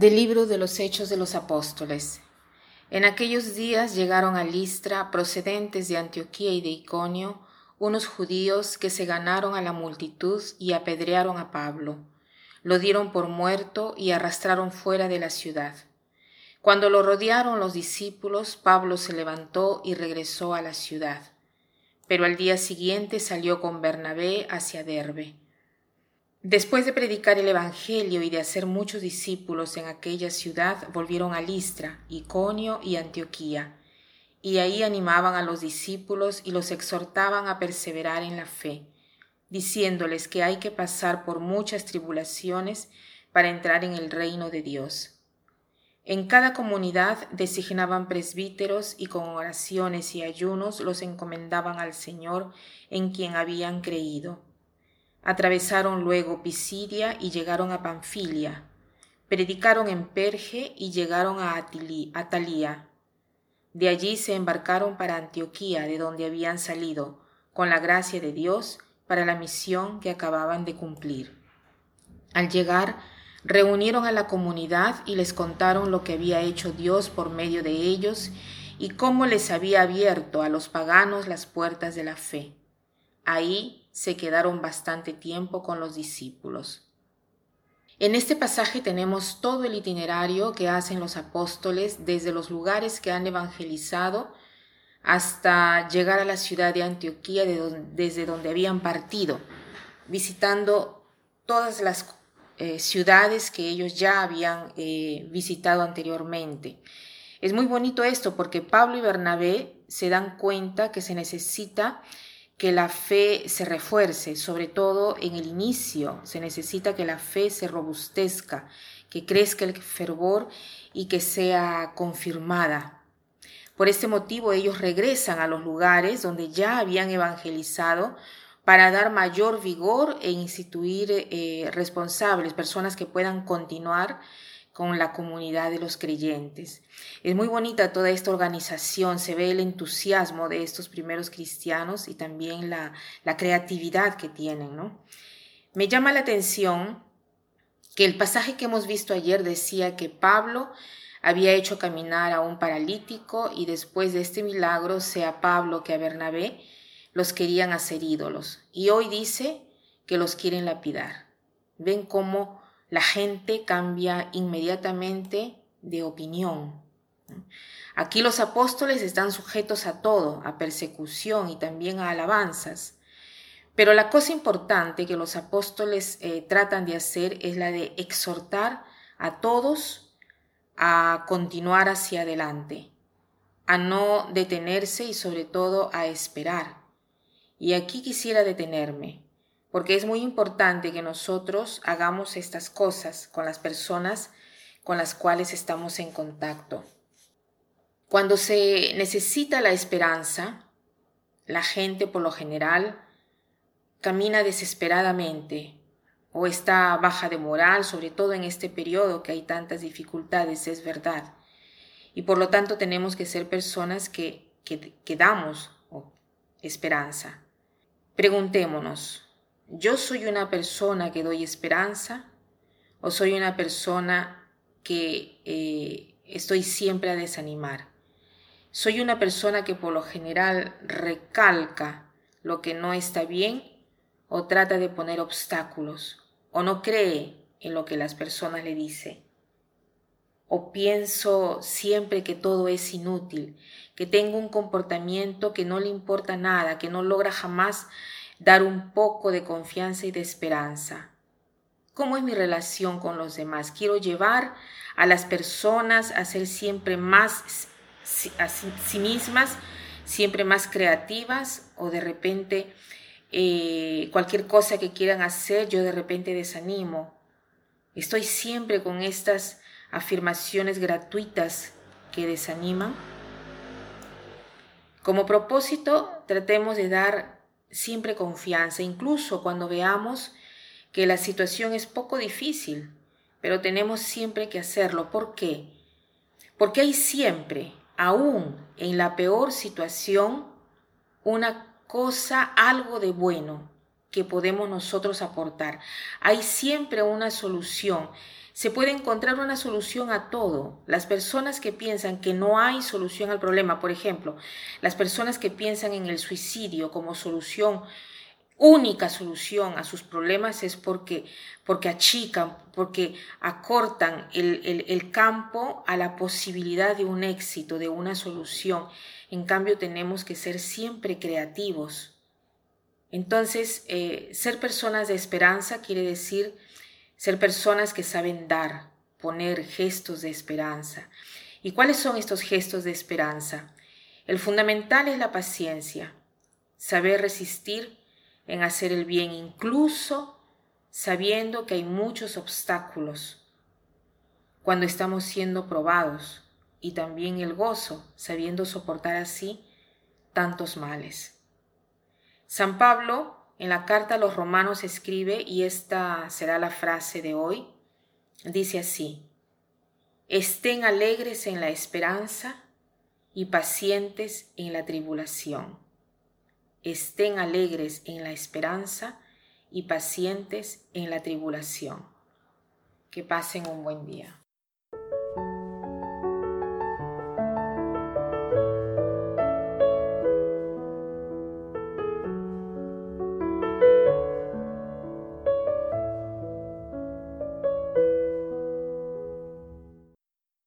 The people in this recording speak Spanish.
Del libro de los Hechos de los Apóstoles. En aquellos días llegaron a Listra, procedentes de Antioquía y de Iconio, unos judíos que se ganaron a la multitud y apedrearon a Pablo. Lo dieron por muerto y arrastraron fuera de la ciudad. Cuando lo rodearon los discípulos, Pablo se levantó y regresó a la ciudad. Pero al día siguiente salió con Bernabé hacia Derbe. Después de predicar el Evangelio y de hacer muchos discípulos en aquella ciudad, volvieron a Listra, Iconio y Antioquía, y ahí animaban a los discípulos y los exhortaban a perseverar en la fe, diciéndoles que hay que pasar por muchas tribulaciones para entrar en el reino de Dios. En cada comunidad designaban presbíteros y con oraciones y ayunos los encomendaban al Señor en quien habían creído Atravesaron luego Pisidia y llegaron a Panfilia. Predicaron en Perge y llegaron a Atalía. De allí se embarcaron para Antioquía, de donde habían salido, con la gracia de Dios, para la misión que acababan de cumplir. Al llegar, reunieron a la comunidad y les contaron lo que había hecho Dios por medio de ellos y cómo les había abierto a los paganos las puertas de la fe. Ahí se quedaron bastante tiempo con los discípulos. En este pasaje tenemos todo el itinerario que hacen los apóstoles desde los lugares que han evangelizado hasta llegar a la ciudad de Antioquía desde donde habían partido, visitando todas las eh, ciudades que ellos ya habían eh, visitado anteriormente. Es muy bonito esto porque Pablo y Bernabé se dan cuenta que se necesita que la fe se refuerce, sobre todo en el inicio. Se necesita que la fe se robustezca, que crezca el fervor y que sea confirmada. Por este motivo ellos regresan a los lugares donde ya habían evangelizado para dar mayor vigor e instituir eh, responsables, personas que puedan continuar con la comunidad de los creyentes. Es muy bonita toda esta organización, se ve el entusiasmo de estos primeros cristianos y también la, creatividad que tienen. ¿no? Me llama la atención que el pasaje que hemos visto ayer decía que Pablo había hecho caminar a un paralítico y después de este milagro, sea Pablo que a Bernabé, los querían hacer ídolos. Y hoy dice que los quieren lapidar. Ven cómo la gente cambia inmediatamente de opinión. Aquí los apóstoles están sujetos a todo, a persecución y también a alabanzas. Pero la cosa importante que los apóstoles eh, tratan de hacer es la de exhortar a todos a continuar hacia adelante, a no detenerse y sobre todo a esperar. Y aquí quisiera detenerme porque es muy importante que nosotros hagamos estas cosas con las personas con las cuales estamos en contacto. Cuando se necesita la esperanza, la gente por lo general camina desesperadamente o está baja de moral, sobre todo en este periodo que hay tantas dificultades, es verdad. Y por lo tanto tenemos que ser personas que, que, damos esperanza. Preguntémonos, ¿Yo soy una persona que doy esperanza o soy una persona que eh, estoy siempre a desanimar? ¿Soy una persona que por lo general recalca lo que no está bien o trata de poner obstáculos o no cree en lo que las personas le dicen? ¿O pienso siempre que todo es inútil, que tengo un comportamiento que no le importa nada, que no logra jamás dar un poco de confianza y de esperanza. ¿Cómo es mi relación con los demás? Quiero llevar a las personas a ser siempre más a sí mismas, siempre más creativas o de repente eh, cualquier cosa que quieran hacer yo de repente desanimo. Estoy siempre con estas afirmaciones gratuitas que desaniman. Como propósito, tratemos de dar siempre confianza, incluso cuando veamos que la situación es poco difícil, pero tenemos siempre que hacerlo. ¿Por qué? Porque hay siempre, aún en la peor situación, una cosa, algo de bueno que podemos nosotros aportar. Hay siempre una solución. Se puede encontrar una solución a todo. Las personas que piensan que no hay solución al problema, por ejemplo, las personas que piensan en el suicidio como solución, única solución a sus problemas es porque, porque achican, porque acortan el, el campo a la posibilidad de un éxito, de una solución. En cambio, tenemos que ser siempre creativos. Entonces, eh, ser personas de esperanza quiere decir ser personas que saben dar, poner gestos de esperanza. ¿Y cuáles son estos gestos de esperanza? El fundamental es la paciencia, saber resistir en hacer el bien, incluso sabiendo que hay muchos obstáculos cuando estamos siendo probados, y también el gozo, sabiendo soportar así tantos males. San Pablo en la carta a los romanos escribe, y esta será la frase de hoy, dice así, estén alegres en la esperanza y pacientes en la tribulación. Estén alegres en la esperanza y pacientes en la tribulación. Que pasen un buen día.